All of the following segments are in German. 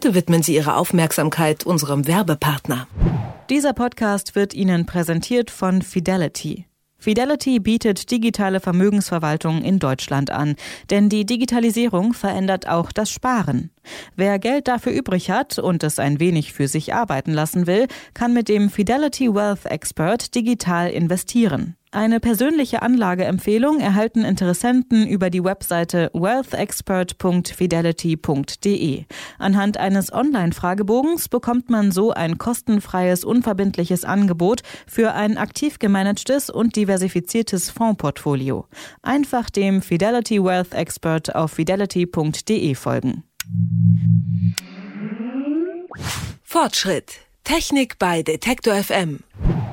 Bitte widmen Sie Ihre Aufmerksamkeit unserem Werbepartner. Dieser Podcast wird Ihnen präsentiert von Fidelity. Fidelity bietet digitale Vermögensverwaltung in Deutschland an, denn die Digitalisierung verändert auch das Sparen. Wer Geld dafür übrig hat und es ein wenig für sich arbeiten lassen will, kann mit dem Fidelity Wealth Expert digital investieren. Eine persönliche Anlageempfehlung erhalten Interessenten über die Webseite wealthexpert.fidelity.de. Anhand eines Online-Fragebogens bekommt man so ein kostenfreies, unverbindliches Angebot für ein aktiv gemanagtes und diversifiziertes Fondsportfolio. Einfach dem Fidelity Wealth Expert auf fidelity.de folgen. Fortschritt. Technik bei Detektor FM.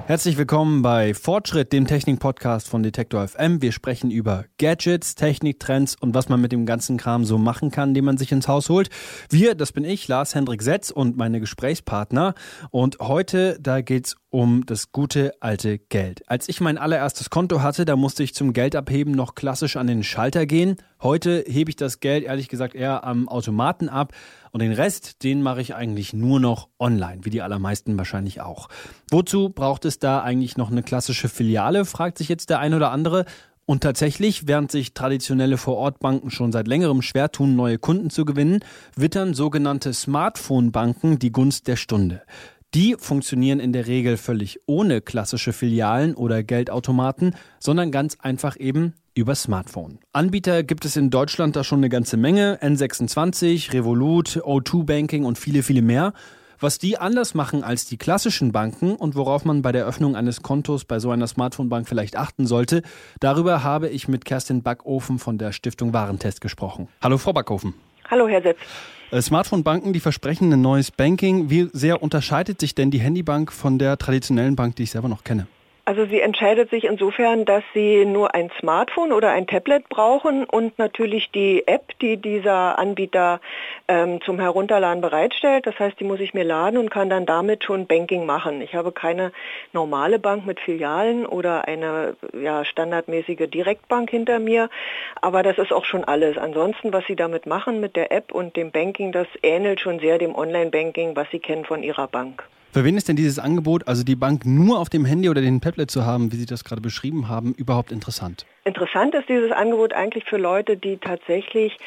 Herzlich willkommen bei Fortschritt, dem Technik-Podcast von Detektor FM. Wir sprechen über Gadgets, Techniktrends und was man mit dem ganzen Kram so machen kann, den man sich ins Haus holt. Wir, das bin ich, Lars Hendrik Setz und meine Gesprächspartner. Und heute, da geht's um das gute alte Geld. Als ich mein allererstes Konto hatte, da musste ich zum Geldabheben noch klassisch an den Schalter gehen. Heute hebe ich das Geld ehrlich gesagt eher am Automaten ab und den Rest, den mache ich eigentlich nur noch online, wie die allermeisten wahrscheinlich auch. Wozu braucht es da eigentlich noch eine klassische Filiale, fragt sich jetzt der ein oder andere. Und tatsächlich, während sich traditionelle Vorortbanken schon seit längerem schwer tun, neue Kunden zu gewinnen, wittern sogenannte Smartphone-Banken die Gunst der Stunde. Die funktionieren in der Regel völlig ohne klassische Filialen oder Geldautomaten, sondern ganz einfach eben über Smartphone. Anbieter gibt es in Deutschland da schon eine ganze Menge. N26, Revolut, O2 Banking und viele, viele mehr. Was die anders machen als die klassischen Banken und worauf man bei der Öffnung eines Kontos bei so einer Smartphone-Bank vielleicht achten sollte, darüber habe ich mit Kerstin Backofen von der Stiftung Warentest gesprochen. Hallo, Frau Backofen. Hallo, Herr Setz. Äh, Smartphone-Banken, die versprechen ein neues Banking. Wie sehr unterscheidet sich denn die Handybank von der traditionellen Bank, die ich selber noch kenne? Also sie entscheidet sich insofern, dass sie nur ein Smartphone oder ein Tablet brauchen und natürlich die App, die dieser Anbieter ähm, zum Herunterladen bereitstellt. Das heißt, die muss ich mir laden und kann dann damit schon Banking machen. Ich habe keine normale Bank mit Filialen oder eine ja, standardmäßige Direktbank hinter mir, aber das ist auch schon alles. Ansonsten, was Sie damit machen mit der App und dem Banking, das ähnelt schon sehr dem Online-Banking, was Sie kennen von Ihrer Bank. Für wen ist denn dieses Angebot, also die Bank nur auf dem Handy oder dem Tablet zu haben, wie Sie das gerade beschrieben haben, überhaupt interessant? Interessant ist dieses Angebot eigentlich für Leute, die tatsächlich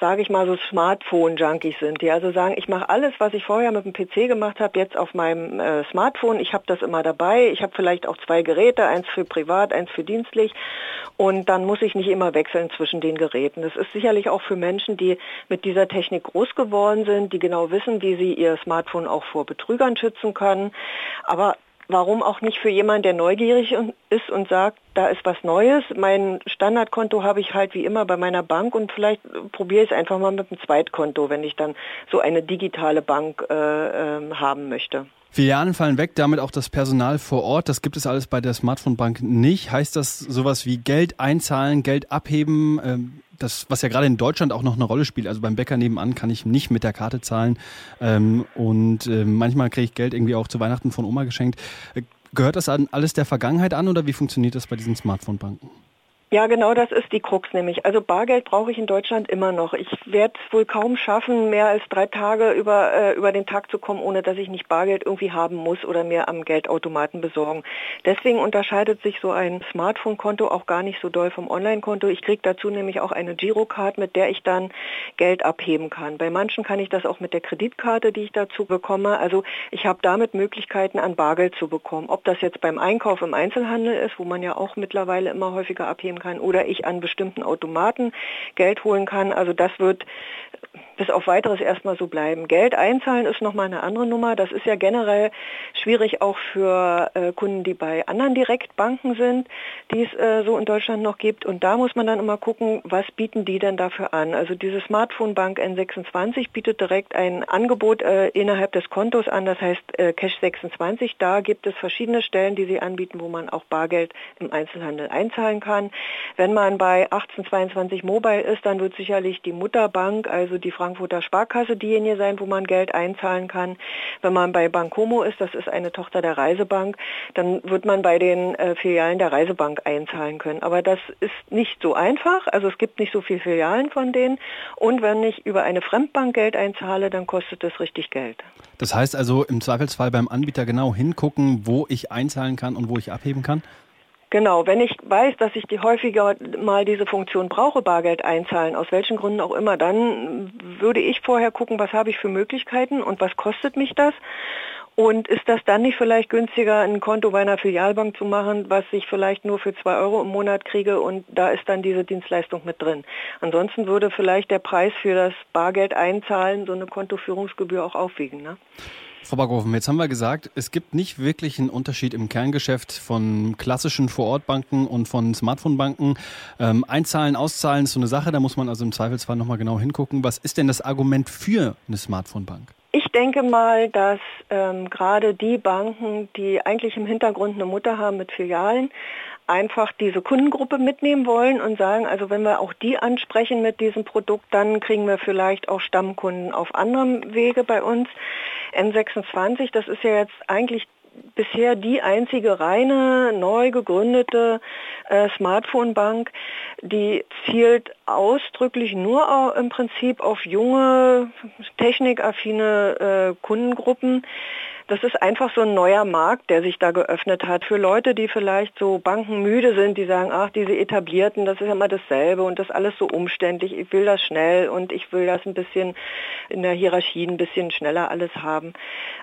sage ich mal, so Smartphone-Junkies sind, die also sagen, ich mache alles, was ich vorher mit dem PC gemacht habe, jetzt auf meinem äh, Smartphone. Ich habe das immer dabei. Ich habe vielleicht auch zwei Geräte, eins für privat, eins für dienstlich. Und dann muss ich nicht immer wechseln zwischen den Geräten. Das ist sicherlich auch für Menschen, die mit dieser Technik groß geworden sind, die genau wissen, wie sie ihr Smartphone auch vor Betrügern schützen können. Aber warum auch nicht für jemanden, der neugierig ist und sagt, da ist was Neues. Mein Standardkonto habe ich halt wie immer bei meiner Bank und vielleicht probiere ich es einfach mal mit einem Zweitkonto, wenn ich dann so eine digitale Bank äh, äh, haben möchte. Filialen fallen weg, damit auch das Personal vor Ort. Das gibt es alles bei der Smartphone-Bank nicht. Heißt das sowas wie Geld einzahlen, Geld abheben? Ähm, das, was ja gerade in Deutschland auch noch eine Rolle spielt. Also beim Bäcker nebenan kann ich nicht mit der Karte zahlen. Ähm, und äh, manchmal kriege ich Geld irgendwie auch zu Weihnachten von Oma geschenkt. Äh, gehört das alles der Vergangenheit an oder wie funktioniert das bei diesen Smartphone-Banken? Ja, genau das ist die Krux nämlich. Also Bargeld brauche ich in Deutschland immer noch. Ich werde es wohl kaum schaffen, mehr als drei Tage über, äh, über den Tag zu kommen, ohne dass ich nicht Bargeld irgendwie haben muss oder mir am Geldautomaten besorgen. Deswegen unterscheidet sich so ein Smartphone-Konto auch gar nicht so doll vom Online-Konto. Ich kriege dazu nämlich auch eine Girocard, mit der ich dann Geld abheben kann. Bei manchen kann ich das auch mit der Kreditkarte, die ich dazu bekomme. Also ich habe damit Möglichkeiten, an Bargeld zu bekommen. Ob das jetzt beim Einkauf im Einzelhandel ist, wo man ja auch mittlerweile immer häufiger abheben kann oder ich an bestimmten Automaten Geld holen kann. Also das wird bis auf weiteres erstmal so bleiben. Geld einzahlen ist nochmal eine andere Nummer. Das ist ja generell schwierig auch für äh, Kunden, die bei anderen Direktbanken sind, die es äh, so in Deutschland noch gibt. Und da muss man dann immer gucken, was bieten die denn dafür an. Also diese Smartphone-Bank N26 bietet direkt ein Angebot äh, innerhalb des Kontos an, das heißt äh, Cash 26. Da gibt es verschiedene Stellen, die sie anbieten, wo man auch Bargeld im Einzelhandel einzahlen kann. Wenn man bei 1822 Mobile ist, dann wird sicherlich die Mutterbank, also die Frank Frankfurter Sparkasse diejenige sein, wo man Geld einzahlen kann. Wenn man bei Bancomo ist, das ist eine Tochter der Reisebank, dann wird man bei den äh, Filialen der Reisebank einzahlen können. Aber das ist nicht so einfach. Also es gibt nicht so viele Filialen von denen. Und wenn ich über eine Fremdbank Geld einzahle, dann kostet das richtig Geld. Das heißt also im Zweifelsfall beim Anbieter genau hingucken, wo ich einzahlen kann und wo ich abheben kann? Genau, wenn ich weiß, dass ich die häufiger mal diese Funktion brauche, Bargeld einzahlen, aus welchen Gründen auch immer, dann würde ich vorher gucken, was habe ich für Möglichkeiten und was kostet mich das. Und ist das dann nicht vielleicht günstiger, ein Konto bei einer Filialbank zu machen, was ich vielleicht nur für zwei Euro im Monat kriege und da ist dann diese Dienstleistung mit drin. Ansonsten würde vielleicht der Preis für das Bargeld einzahlen so eine Kontoführungsgebühr auch aufwiegen. Ne? Frau Backhofen, jetzt haben wir gesagt, es gibt nicht wirklich einen Unterschied im Kerngeschäft von klassischen Vorortbanken und von Smartphonebanken. Ähm, einzahlen, auszahlen ist so eine Sache, da muss man also im Zweifelsfall nochmal genau hingucken. Was ist denn das Argument für eine Smartphonebank? Ich denke mal, dass ähm, gerade die Banken, die eigentlich im Hintergrund eine Mutter haben mit Filialen, einfach diese Kundengruppe mitnehmen wollen und sagen, also wenn wir auch die ansprechen mit diesem Produkt, dann kriegen wir vielleicht auch Stammkunden auf anderem Wege bei uns. N26, das ist ja jetzt eigentlich bisher die einzige reine, neu gegründete äh, Smartphone-Bank, die zielt ausdrücklich nur im Prinzip auf junge, technikaffine äh, Kundengruppen das ist einfach so ein neuer Markt, der sich da geöffnet hat. Für Leute, die vielleicht so bankenmüde sind, die sagen, ach, diese etablierten, das ist ja immer dasselbe und das alles so umständlich. Ich will das schnell und ich will das ein bisschen in der Hierarchie ein bisschen schneller alles haben.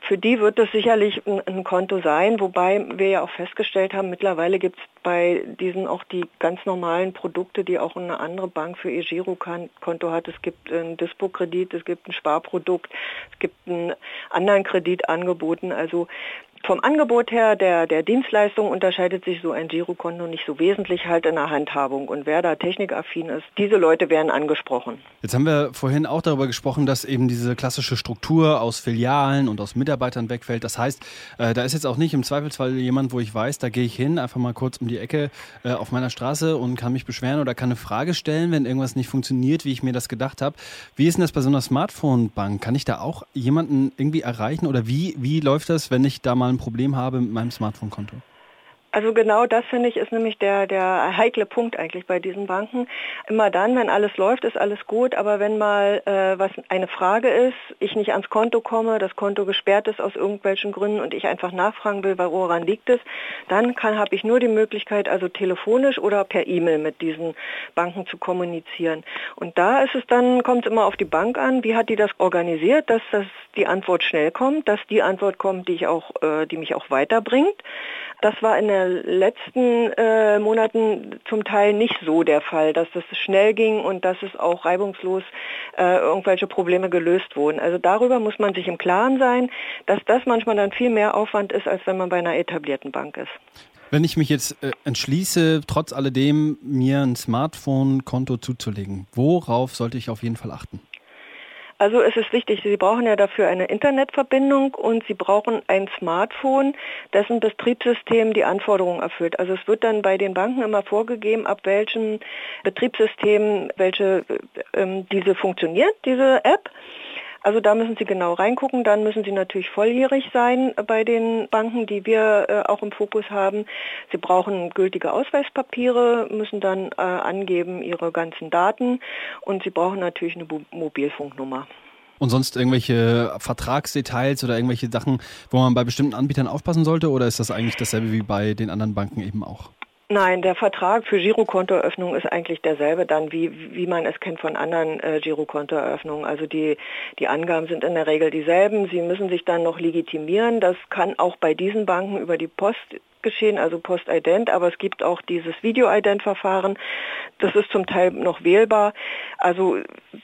Für die wird das sicherlich ein, ein Konto sein, wobei wir ja auch festgestellt haben, mittlerweile gibt es bei diesen auch die ganz normalen Produkte, die auch eine andere Bank für ihr Girokonto hat. Es gibt ein Dispo-Kredit, es gibt ein Sparprodukt, es gibt einen anderen Kredit angeboten. Also vom Angebot her der, der Dienstleistung unterscheidet sich so ein Girokonto nicht so wesentlich halt in der Handhabung. Und wer da technikaffin ist, diese Leute werden angesprochen. Jetzt haben wir vorhin auch darüber gesprochen, dass eben diese klassische Struktur aus Filialen und aus Mitarbeitern wegfällt. Das heißt, äh, da ist jetzt auch nicht im Zweifelsfall jemand, wo ich weiß, da gehe ich hin, einfach mal kurz um die Ecke äh, auf meiner Straße und kann mich beschweren oder kann eine Frage stellen, wenn irgendwas nicht funktioniert, wie ich mir das gedacht habe. Wie ist denn das bei so einer Smartphone-Bank? Kann ich da auch jemanden irgendwie erreichen oder wie, wie läuft das, wenn ich da mal ein Problem habe mit meinem Smartphone-Konto? Also genau das finde ich ist nämlich der, der heikle Punkt eigentlich bei diesen Banken. Immer dann, wenn alles läuft, ist alles gut, aber wenn mal äh, was eine Frage ist, ich nicht ans Konto komme, das Konto gesperrt ist aus irgendwelchen Gründen und ich einfach nachfragen will, woran liegt es, dann habe ich nur die Möglichkeit, also telefonisch oder per E-Mail mit diesen Banken zu kommunizieren. Und da ist es dann, kommt es immer auf die Bank an, wie hat die das organisiert, dass das die Antwort schnell kommt, dass die Antwort kommt, die ich auch, äh, die mich auch weiterbringt. Das war in letzten äh, Monaten zum Teil nicht so der Fall, dass das schnell ging und dass es auch reibungslos äh, irgendwelche Probleme gelöst wurden. Also darüber muss man sich im Klaren sein, dass das manchmal dann viel mehr Aufwand ist, als wenn man bei einer etablierten Bank ist. Wenn ich mich jetzt äh, entschließe, trotz alledem mir ein Smartphone-Konto zuzulegen, worauf sollte ich auf jeden Fall achten? Also es ist wichtig, Sie brauchen ja dafür eine Internetverbindung und Sie brauchen ein Smartphone, dessen Betriebssystem die Anforderungen erfüllt. Also es wird dann bei den Banken immer vorgegeben, ab welchem Betriebssystem welche ähm, diese funktioniert, diese App. Also da müssen Sie genau reingucken. Dann müssen Sie natürlich volljährig sein bei den Banken, die wir äh, auch im Fokus haben. Sie brauchen gültige Ausweispapiere, müssen dann äh, angeben Ihre ganzen Daten und Sie brauchen natürlich eine Mobilfunknummer. Und sonst irgendwelche Vertragsdetails oder irgendwelche Sachen, wo man bei bestimmten Anbietern aufpassen sollte? Oder ist das eigentlich dasselbe wie bei den anderen Banken eben auch? Nein, der Vertrag für Girokontoeröffnung ist eigentlich derselbe dann, wie, wie man es kennt von anderen äh, Girokontoeröffnungen. Also die, die Angaben sind in der Regel dieselben. Sie müssen sich dann noch legitimieren. Das kann auch bei diesen Banken über die Post geschehen, also Postident, aber es gibt auch dieses Video-Ident-Verfahren. Das ist zum Teil noch wählbar. Also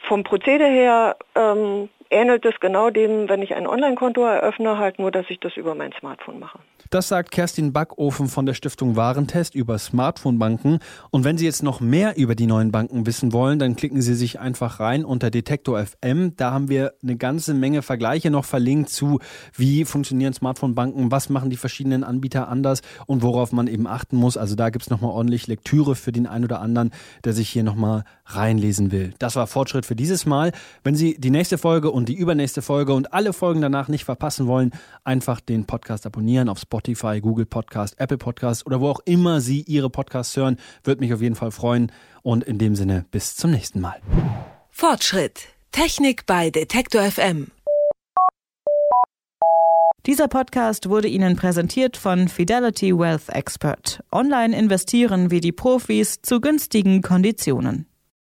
vom Prozedere her ähm, ähnelt es genau dem, wenn ich ein Online-Konto eröffne, halt nur, dass ich das über mein Smartphone mache. Das sagt Kerstin Backofen von der Stiftung Warentest über Smartphone-Banken. Und wenn Sie jetzt noch mehr über die neuen Banken wissen wollen, dann klicken Sie sich einfach rein unter Detektor FM. Da haben wir eine ganze Menge Vergleiche noch verlinkt zu, wie funktionieren Smartphone-Banken, was machen die verschiedenen Anbieter anders und worauf man eben achten muss. Also da gibt es nochmal ordentlich Lektüre für den einen oder anderen, der sich hier nochmal reinlesen will. Das war Fortschritt für dieses Mal. Wenn Sie die nächste Folge und die übernächste Folge und alle Folgen danach nicht verpassen wollen, einfach den Podcast abonnieren auf Spotify Spotify, Google Podcast, Apple Podcast oder wo auch immer Sie Ihre Podcasts hören. Würde mich auf jeden Fall freuen. Und in dem Sinne, bis zum nächsten Mal. Fortschritt. Technik bei Detektor FM. Dieser Podcast wurde Ihnen präsentiert von Fidelity Wealth Expert. Online investieren wie die Profis zu günstigen Konditionen.